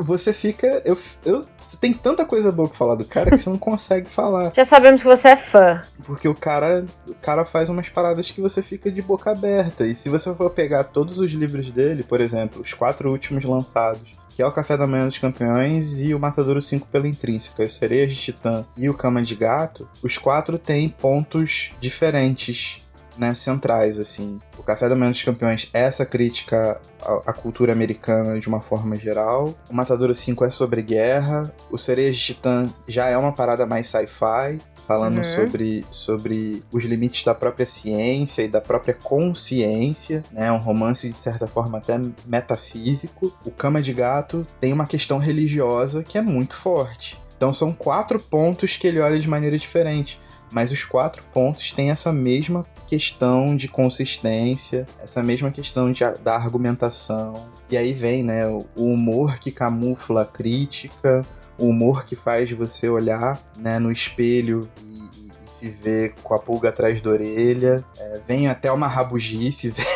D: você fica. Eu, eu, você tem tanta coisa boa pra falar do cara que você não consegue falar.
C: Já sabemos que você é fã.
D: Porque o cara, o cara faz umas paradas que você fica de boca aberta. E se você for pegar todos os livros dele, por exemplo, os quatro últimos lançados é o Café da Manhã dos Campeões e o Matadouro 5 pela Intrínseca, os Sereias de Titã e o Cama de Gato, os quatro têm pontos diferentes, né, centrais, assim. O Café da Manhã dos Campeões é essa crítica à, cultura americana de uma forma geral. O Matadouro 5 é sobre guerra. O Sereias de Titã já é uma parada mais sci-fi falando uhum. sobre, sobre os limites da própria ciência e da própria consciência, né? Um romance de certa forma até metafísico. O Cama de Gato tem uma questão religiosa que é muito forte. Então são quatro pontos que ele olha de maneira diferente, mas os quatro pontos têm essa mesma questão de consistência, essa mesma questão de, da argumentação. E aí vem, né, o humor que camufla a crítica, o humor que faz você olhar né, no espelho e, e, e se ver com a pulga atrás da orelha. É, vem até uma rabugice, vem...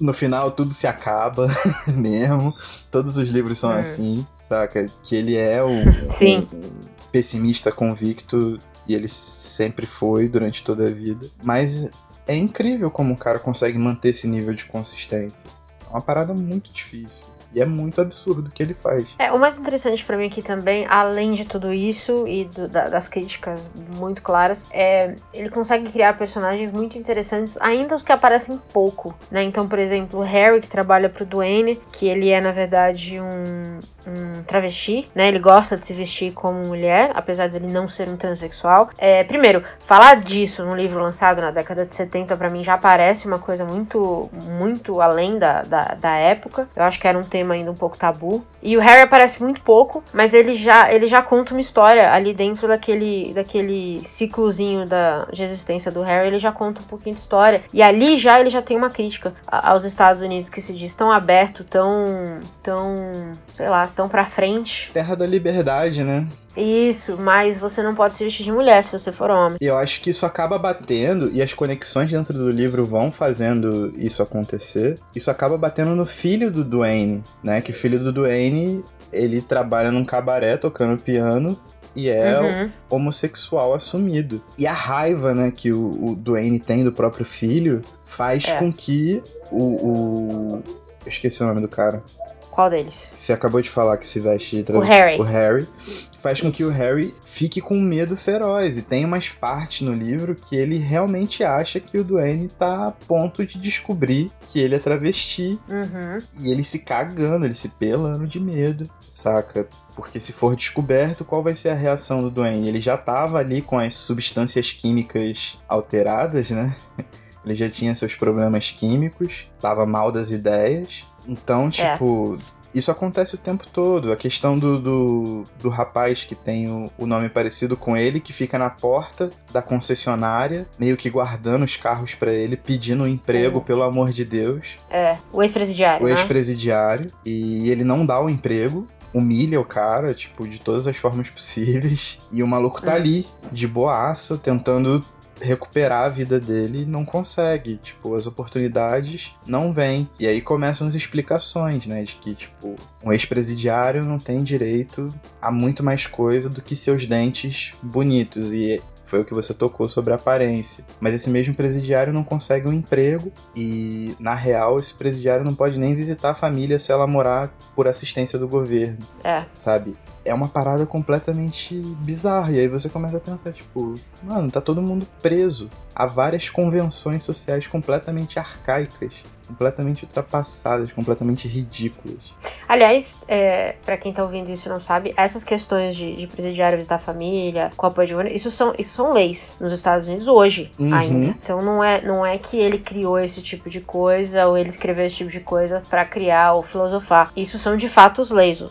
D: no final tudo se acaba mesmo. Todos os livros são hum. assim, saca? Que ele é o,
C: Sim.
D: Um pessimista convicto e ele sempre foi durante toda a vida. Mas é incrível como o cara consegue manter esse nível de consistência. É uma parada muito difícil. E é muito absurdo o que ele faz.
C: É, o mais interessante para mim aqui também, além de tudo isso e do, da, das críticas muito claras, é ele consegue criar personagens muito interessantes, ainda os que aparecem pouco, né? Então, por exemplo, o Harry, que trabalha pro Duane, que ele é, na verdade, um, um travesti, né? Ele gosta de se vestir como mulher, apesar dele não ser um transexual. É, primeiro, falar disso num livro lançado na década de 70, para mim, já parece uma coisa muito, muito além da, da da, época. Eu acho que era um tema ainda um pouco tabu. E o Harry aparece muito pouco, mas ele já, ele já conta uma história ali dentro daquele, daquele ciclozinho da, de existência do Harry. Ele já conta um pouquinho de história. E ali já ele já tem uma crítica aos Estados Unidos que se diz tão aberto, tão, tão, sei lá, tão pra frente.
D: Terra da liberdade, né?
C: Isso, mas você não pode se vestir de mulher se você for homem.
D: Eu acho que isso acaba batendo, e as conexões dentro do livro vão fazendo isso acontecer. Isso acaba batendo no filho do Duane, né? Que o filho do Duane, ele trabalha num cabaré tocando piano e é uhum. homossexual assumido. E a raiva, né, que o, o Duane tem do próprio filho faz é. com que o, o. Eu esqueci o nome do cara.
C: Qual deles?
D: Você acabou de falar que se veste de
C: travesti. O Harry.
D: O Harry. Faz com que o Harry fique com medo feroz. E tem umas partes no livro que ele realmente acha que o Duane tá a ponto de descobrir que ele é travesti.
C: Uhum.
D: E ele se cagando, ele se pelando de medo, saca? Porque se for descoberto, qual vai ser a reação do Duane? Ele já tava ali com as substâncias químicas alteradas, né? Ele já tinha seus problemas químicos, tava mal das ideias. Então, é. tipo, é. Isso acontece o tempo todo. A questão do, do, do rapaz que tem o, o, nome parecido com ele, que fica na porta da concessionária, meio que guardando os carros para ele, pedindo um emprego, pelo amor de Deus.
C: É, o ex-presidiário.
D: O né? ex-presidiário. E ele não dá o emprego humilha o cara, tipo, de todas as formas possíveis. E o maluco tá hum. ali, de boaça, tentando recuperar a vida dele não consegue. Tipo, as oportunidades não vêm. E aí começam as explicações, né? De que, tipo, um ex-presidiário não tem direito a muito mais coisa do que seus dentes bonitos. E foi o que você tocou sobre a aparência. Mas esse mesmo presidiário não consegue um emprego e, na real, esse presidiário não pode nem visitar a família se ela morar por assistência do governo.
C: É.
D: Sabe? É uma parada completamente bizarra. E aí você começa a pensar, tipo, mano, tá todo mundo preso a várias convenções sociais completamente arcaicas completamente ultrapassadas, completamente ridículas.
C: Aliás, é, para quem tá ouvindo isso e não sabe, essas questões de, de presidiário visitar família, Copa de Governo, isso são, isso são leis nos Estados Unidos hoje uhum. ainda. Então não é, não é que ele criou esse tipo de coisa ou ele escreveu esse tipo de coisa para criar ou filosofar. Isso são de fato os leis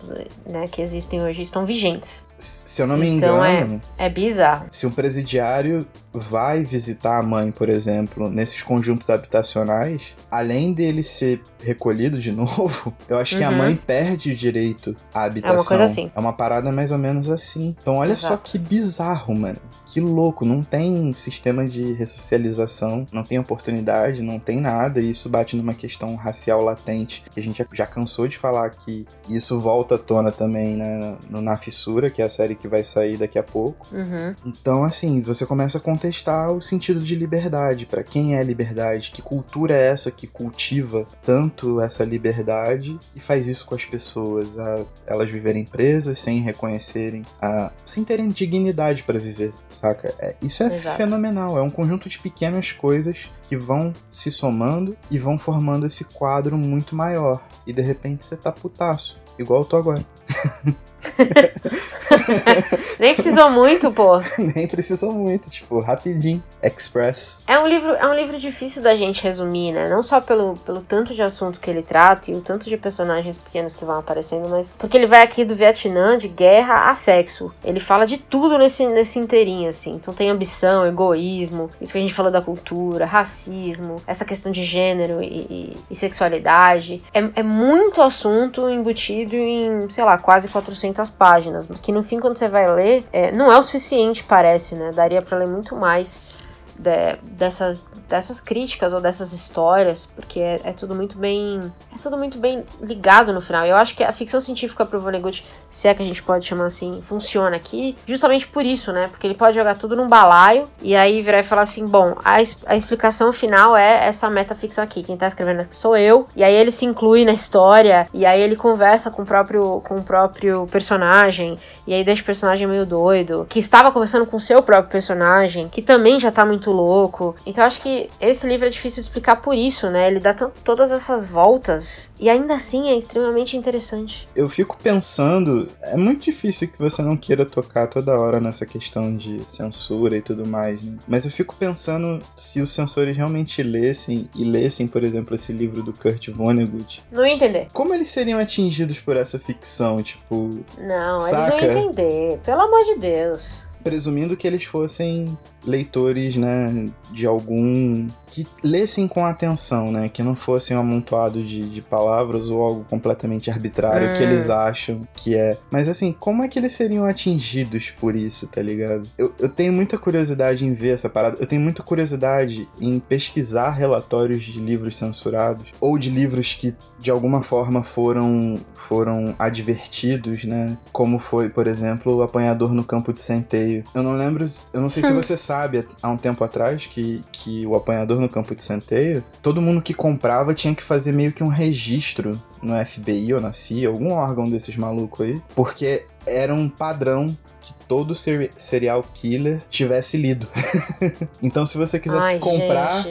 C: né, que existem hoje, estão vigentes.
D: Se eu não me então engano.
C: É, é bizarro.
D: Se um presidiário vai visitar a mãe, por exemplo, nesses conjuntos habitacionais, além dele ser recolhido de novo, eu acho uhum. que a uhum. mãe perde o direito à habitação. É
C: uma coisa assim.
D: É uma parada mais ou menos assim. Então olha Exato. só que bizarro, mano. Que louco, não tem sistema de ressocialização, não tem oportunidade, não tem nada, e isso bate numa questão racial latente, que a gente já cansou de falar que isso volta à tona também né, no Na Fissura, que é a série que vai sair daqui a pouco.
C: Uhum.
D: Então, assim, você começa a contestar o sentido de liberdade, para quem é liberdade, que cultura é essa que cultiva tanto essa liberdade e faz isso com as pessoas, a elas viverem presas sem reconhecerem, a, sem terem dignidade para viver saca? É, isso é Exato. fenomenal, é um conjunto de pequenas coisas que vão se somando e vão formando esse quadro muito maior. E de repente você tá putaço, igual eu tô agora.
C: Nem precisou muito, pô.
D: Nem precisou muito, tipo, rapidinho, express.
C: É um livro, é um livro difícil da gente resumir, né? Não só pelo, pelo tanto de assunto que ele trata e o tanto de personagens pequenos que vão aparecendo, mas porque ele vai aqui do Vietnã, de guerra a sexo. Ele fala de tudo nesse, nesse inteirinho, assim. Então tem ambição, egoísmo, isso que a gente falou da cultura, racismo, essa questão de gênero e, e, e sexualidade. É, é muito assunto embutido em, sei lá, quase 400 páginas, mas que no fim, quando você vai ler, é, não é o suficiente, parece, né? Daria para ler muito mais de, dessas, dessas críticas ou dessas histórias, porque é, é, tudo muito bem. É tudo muito bem ligado no final. Eu acho que a ficção científica pro Vonnegut, se é que a gente pode chamar assim, funciona aqui, justamente por isso, né? Porque ele pode jogar tudo num balaio e aí virar e falar assim: bom, a, a explicação final é essa metaficção aqui. Quem tá escrevendo aqui sou eu. E aí ele se inclui na história, e aí ele conversa com o próprio, com o próprio personagem, e aí deixa o personagem meio doido, que estava conversando com o seu próprio personagem, que também já tá muito louco. Então acho que que esse livro é difícil de explicar por isso, né? Ele dá todas essas voltas e ainda assim é extremamente interessante.
D: Eu fico pensando, é muito difícil que você não queira tocar toda hora nessa questão de censura e tudo mais, né? Mas eu fico pensando se os censores realmente lessem e lessem, por exemplo, esse livro do Kurt Vonnegut.
C: Não ia entender.
D: Como eles seriam atingidos por essa ficção, tipo.
C: Não, saca? eles não iam entender. Pelo amor de Deus.
D: Presumindo que eles fossem leitores, né, de algum que lessem com atenção, né, que não fossem um amontoado de, de palavras ou algo completamente arbitrário hum. que eles acham que é. Mas assim, como é que eles seriam atingidos por isso, tá ligado? Eu, eu tenho muita curiosidade em ver essa parada, eu tenho muita curiosidade em pesquisar relatórios de livros censurados ou de livros que de alguma forma foram foram advertidos, né, como foi, por exemplo, o Apanhador no Campo de Centeio. Eu não lembro, eu não sei se você sabe sabe há um tempo atrás que, que o apanhador no campo de centeio, todo mundo que comprava tinha que fazer meio que um registro no FBI ou na CIA, algum órgão desses malucos aí, porque era um padrão que todo ser serial killer tivesse lido. então, se você quisesse Ai, comprar,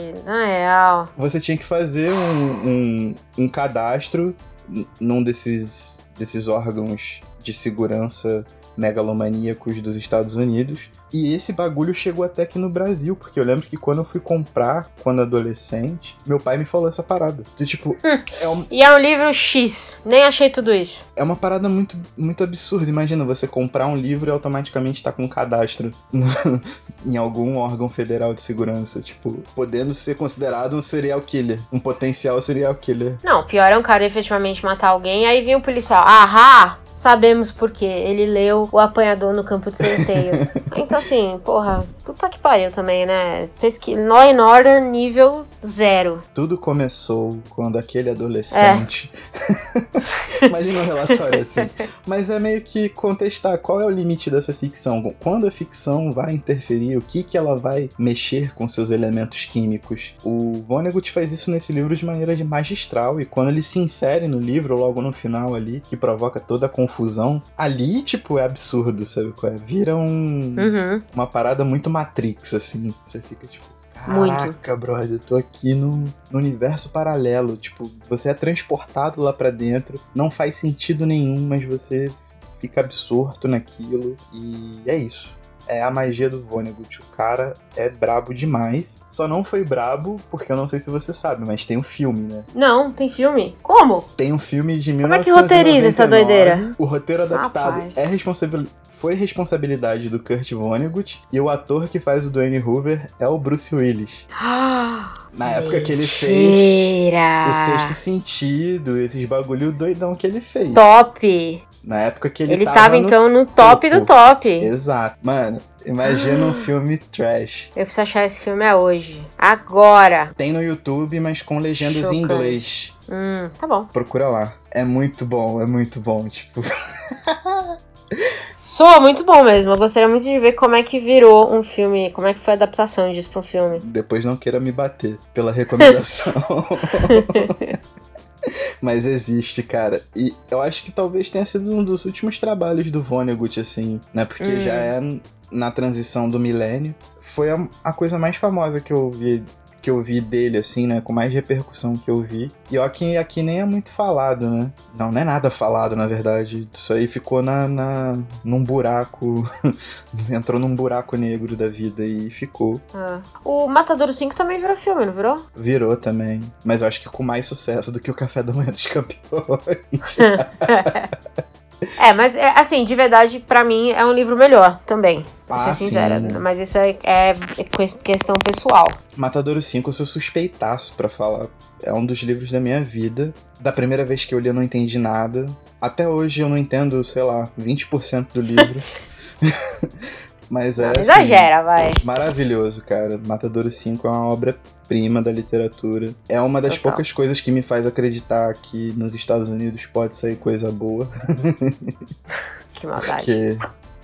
D: você tinha que fazer um, um, um cadastro num desses, desses órgãos de segurança megalomaníacos dos Estados Unidos e esse bagulho chegou até aqui no Brasil, porque eu lembro que quando eu fui comprar, quando adolescente, meu pai me falou essa parada. tipo,
C: hum. é um... E é um livro X. Nem achei tudo isso.
D: É uma parada muito, muito absurda. Imagina você comprar um livro e automaticamente tá com um cadastro em algum órgão federal de segurança. Tipo, podendo ser considerado um serial killer. Um potencial serial killer.
C: Não, pior é um cara efetivamente matar alguém, aí vem o policial. Ahá! Sabemos por quê. Ele leu O Apanhador no Campo de Centeio. então, assim, porra, puta que pariu também, né? Pesqui... Law and Order nível zero.
D: Tudo começou quando aquele adolescente. É. Imagina um relatório assim. Mas é meio que contestar qual é o limite dessa ficção. Quando a ficção vai interferir, o que, que ela vai mexer com seus elementos químicos. O Vonnegut faz isso nesse livro de maneira magistral. E quando ele se insere no livro, logo no final ali, que provoca toda a confusão, ali, tipo, é absurdo, sabe qual é? Vira um, uhum. uma parada muito Matrix, assim. Você fica, tipo, Caraca, Muito. brother, eu tô aqui no, no, universo paralelo. Tipo, você é transportado lá para dentro, não faz sentido nenhum, mas você fica absorto naquilo. E é isso é a magia do Vonnegut. O cara é brabo demais. Só não foi brabo porque eu não sei se você sabe, mas tem um filme, né?
C: Não, tem filme? Como?
D: Tem um filme de 1999.
C: Como é que roteiriza essa doideira?
D: O roteiro adaptado Rapaz. é responsabil... foi responsabilidade do Kurt Vonnegut e o ator que faz o Dwayne Hoover é o Bruce Willis. Na época que ele fez o Sexto Sentido, esses bagulho doidão que ele fez.
C: Top!
D: Na época que ele,
C: ele
D: tava.
C: tava,
D: no
C: então no top
D: topo.
C: do top.
D: Exato. Mano, imagina um filme trash.
C: Eu preciso achar esse filme hoje. Agora.
D: Tem no YouTube, mas com legendas Chocante. em inglês.
C: Hum, tá bom.
D: Procura lá. É muito bom, é muito bom. Tipo.
C: Soa muito bom mesmo. Eu gostaria muito de ver como é que virou um filme, como é que foi a adaptação disso pra um filme.
D: Depois não queira me bater pela recomendação. Mas existe, cara. E eu acho que talvez tenha sido um dos últimos trabalhos do Vonnegut, assim, né? Porque hum. já é na transição do milênio. Foi a, a coisa mais famosa que eu vi que eu vi dele, assim, né? Com mais repercussão que eu vi. E ó, que aqui nem é muito falado, né? Não, não é nada falado, na verdade. Isso aí ficou na, na num buraco. entrou num buraco negro da vida e ficou.
C: Ah. O Matador 5 também virou filme, não virou?
D: Virou também. Mas eu acho que com mais sucesso do que o Café da Manhã dos Campeões.
C: É, mas é, assim, de verdade, para mim é um livro melhor também. Pra ah, ser sincera. Sim. Mas isso é, é, questão pessoal.
D: Matadouro 5 eu sou suspeitaço para falar. É um dos livros da minha vida. Da primeira vez que eu li, eu não entendi nada. Até hoje eu não entendo, sei lá, 20% do livro. Mas é. Não, assim,
C: exagera, vai.
D: Maravilhoso, cara. Matadouro 5 é uma obra-prima da literatura. É uma das Total. poucas coisas que me faz acreditar que nos Estados Unidos pode sair coisa boa.
C: Que maldade. Porque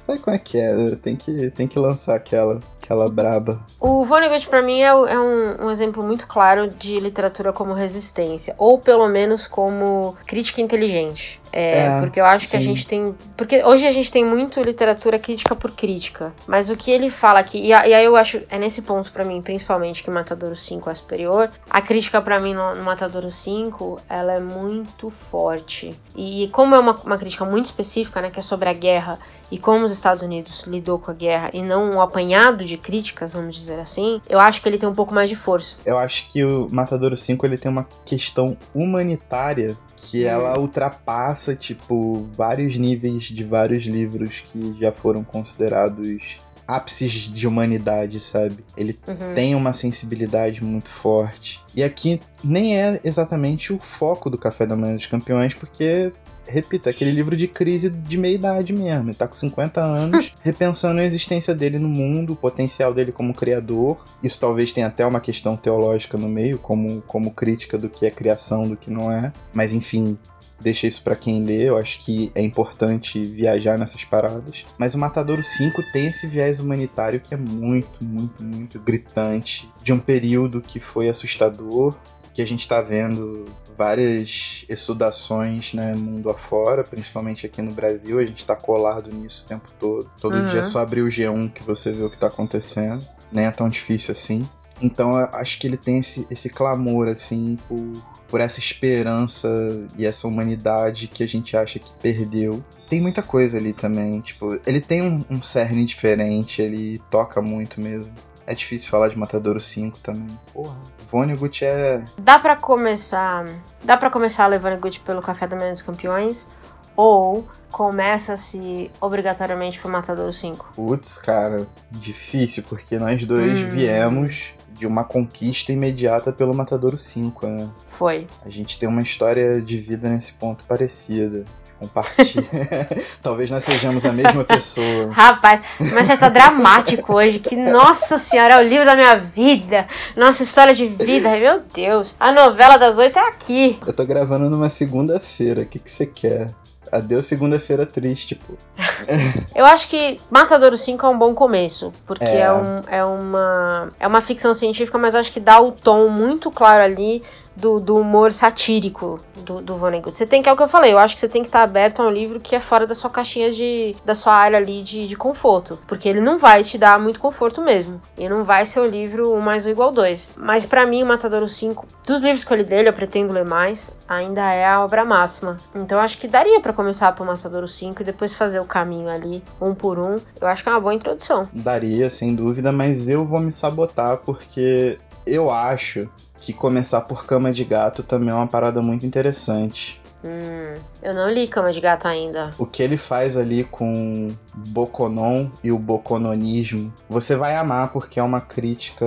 D: Sabe como é que é? Tem que, tem que lançar aquela. Aquela braba.
C: O Vonnegut, pra mim, é, o- é um, um exemplo muito claro de literatura como resistência, ou pelo menos como crítica inteligente. É,
D: É,
C: porque eu acho que a
D: sim.
C: gente tem. Porque hoje a gente tem muito literatura crítica por crítica. Mas o que ele fala aqui. E, e aí eu acho. É nesse ponto, pra mim, principalmente, que Matadouro 5 é superior. A crítica, pra mim, no, no Matadouro 5, ela é muito forte. E como é uma, uma crítica muito específica, né? Que é sobre a guerra e como os Estados Unidos lidou com a guerra e não um apanhado de críticas, vamos dizer assim, eu acho que ele tem um pouco mais de força.
D: Eu acho que o Matadouro 5 ele tem uma questão humanitária que
C: Hum.
D: ela ultrapassa, tipo, vários níveis de vários livros que já foram considerados ápices de humanidade, sabe? Ele
C: Uhum.
D: tem uma sensibilidade muito forte. E aqui nem é exatamente o foco do Café da Manhã dos Campeões, porque. Repito, é aquele livro de crise de meia-idade mesmo. Ele tá com 50 anos, repensando a existência dele no mundo, o potencial dele como criador. Isso talvez tenha até uma questão teológica no meio, como, como crítica do que é criação, do que não é. Mas enfim, deixa isso pra quem lê. Eu acho que é importante viajar nessas paradas. Mas o Matadouro 5 tem esse viés humanitário que é muito, muito, muito gritante. De um período que foi assustador, que a gente tá vendo várias exudações, né, mundo afora, principalmente aqui no Brasil, a gente tá colado nisso o tempo todo. Todo
C: Uhum.
D: dia é só abrir o G1 que você vê o que tá acontecendo. Nem é tão difícil assim. Então eu acho que ele tem esse, esse clamor, assim, por, por essa esperança e essa humanidade que a gente acha que perdeu. Tem muita coisa ali também, tipo, ele tem um, um cerne diferente, ele toca muito mesmo. É difícil falar de Matadouro 5 também. Porra, Vonnegut é...
C: Dá pra começar. Dá para começar levando Good pelo Café da Manhã dos Campeões. Ou começa-se obrigatoriamente pro Matadouro 5.
D: Putz, cara, difícil, porque nós dois
C: Hum.
D: viemos de uma conquista imediata pelo Matadouro 5, né?
C: Foi.
D: A gente tem uma história de vida nesse ponto parecida. De compartilhar. Talvez nós sejamos a mesma pessoa.
C: Rapaz, mas você tá dramático hoje. Que nossa senhora, é o livro da minha vida. Nossa história de vida. Meu Deus. A novela das oito é aqui.
D: Eu tô gravando numa segunda-feira, o que que você quer? Adeus segunda-feira triste, pô.
C: Eu acho que Matadouro 5 é um bom começo, porque
D: É.
C: é, um- é uma, é uma ficção científica, mas acho que dá o tom muito claro ali do, do humor satírico do, do Vonnegut. Você tem que, é o que eu falei, eu acho que você tem que estar aberto a um livro que é fora da sua caixinha de. da sua área ali de, de conforto. Porque ele não vai te dar muito conforto mesmo. E não vai ser o livro 1 mais 1 igual 2. Mas pra mim, o Matadouro 5, dos livros que eu li dele, eu pretendo ler mais, ainda é a obra máxima. Então eu acho que daria pra começar pelo Matadouro 5 e depois fazer o caminho ali, um por um. Eu acho que é uma boa introdução.
D: Daria, sem dúvida, mas eu vou me sabotar porque eu acho que começar por Cama de Gato também é uma parada muito interessante.
C: Hum, eu não li Cama de Gato ainda.
D: O que ele faz ali com Bokonon e o bokononismo, você vai amar porque é uma crítica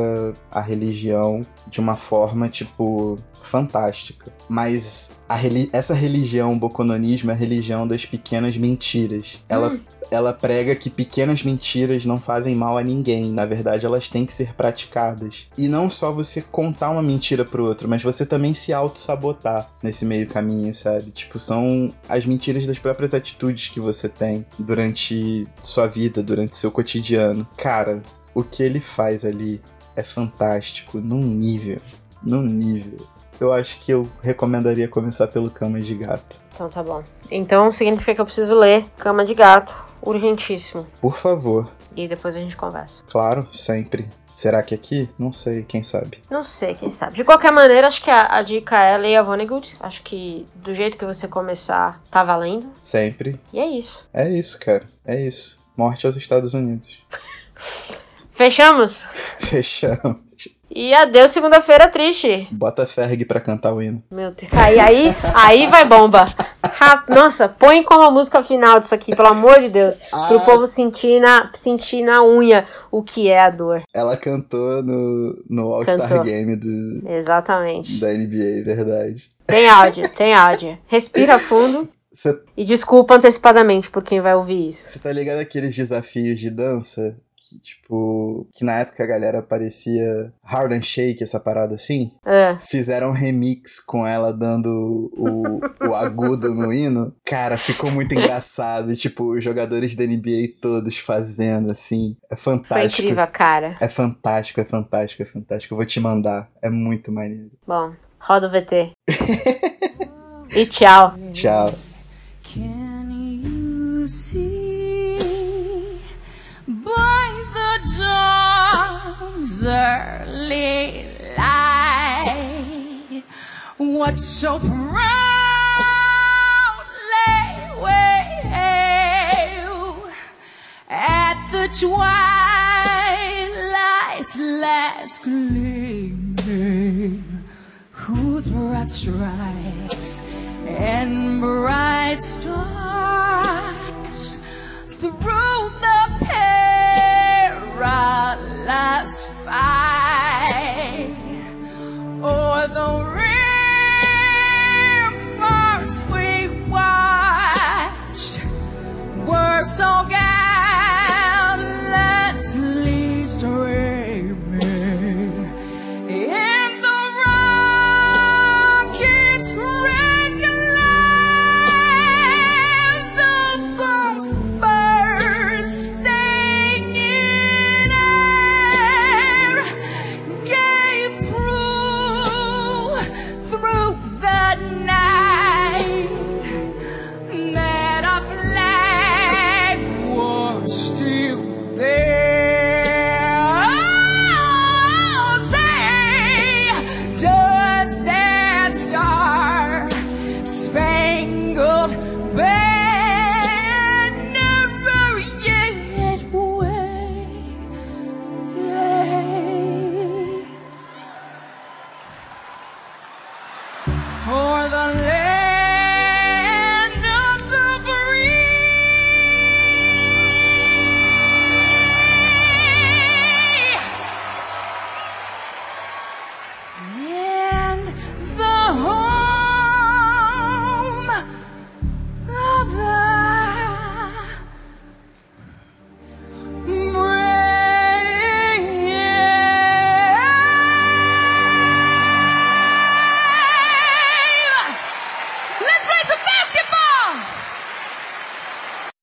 D: à religião de uma forma, tipo, fantástica. Mas reli- essa religião, o bokononismo, é a religião das pequenas mentiras. Ela, ela prega que pequenas mentiras não fazem mal a ninguém. Na verdade, elas têm que ser praticadas. E não só você contar uma mentira pro outro, mas você também se auto-sabotar nesse meio caminho, sabe? Tipo, são as mentiras das próprias atitudes que você tem durante sua vida, durante seu cotidiano. Cara, o que ele faz ali é fantástico, num nível, num nível. Eu acho que eu recomendaria começar pelo Cama de Gato.
C: Então tá bom. Então significa que eu preciso ler Cama de Gato, urgentíssimo.
D: Por favor.
C: E depois a gente conversa.
D: Claro, sempre. Será que aqui? Não sei, quem sabe.
C: Não sei, quem sabe. De qualquer maneira, acho que a, a dica é leia Vonnegut. Acho que do jeito que você começar, tá valendo.
D: Sempre.
C: E é isso.
D: É isso, cara. É isso. Morte aos Estados Unidos.
C: Fechamos?
D: Fechamos.
C: E adeus, segunda-feira triste.
D: Bota Ferg pra cantar o hino.
C: Meu Deus. Aí, aí, aí vai bomba. Nossa, põe como a música final disso aqui, pelo amor de Deus. Pro
D: Ah.
C: povo sentir na, sentir na unha o que é a dor.
D: Ela cantou no, no All-Star. Game do,
C: Exatamente.
D: da NBA, verdade.
C: Tem áudio, tem áudio. Respira fundo
D: Você
C: e desculpa antecipadamente por quem vai ouvir isso.
D: tá ligado aqueles desafios de dança que, tipo, que na época a galera parecia Hard and Shake, essa parada assim.
C: É.
D: Fizeram um remix com ela dando o, o agudo no hino. Cara, ficou muito engraçado. E, tipo, os jogadores da NBA todos fazendo, assim. É
C: Foi
D: fantástico.
C: incrível, cara.
D: É fantástico, é fantástico, é fantástico. Eu vou te mandar. É muito maneiro.
C: Bom, roda o VT. e tchau.
D: Tchau.
A: dawn's early light. What so proudly wave At the twilight's last gleaming? Whose broad stripes and bright stars Through the our last fight or the ramparts we watched were so gallant.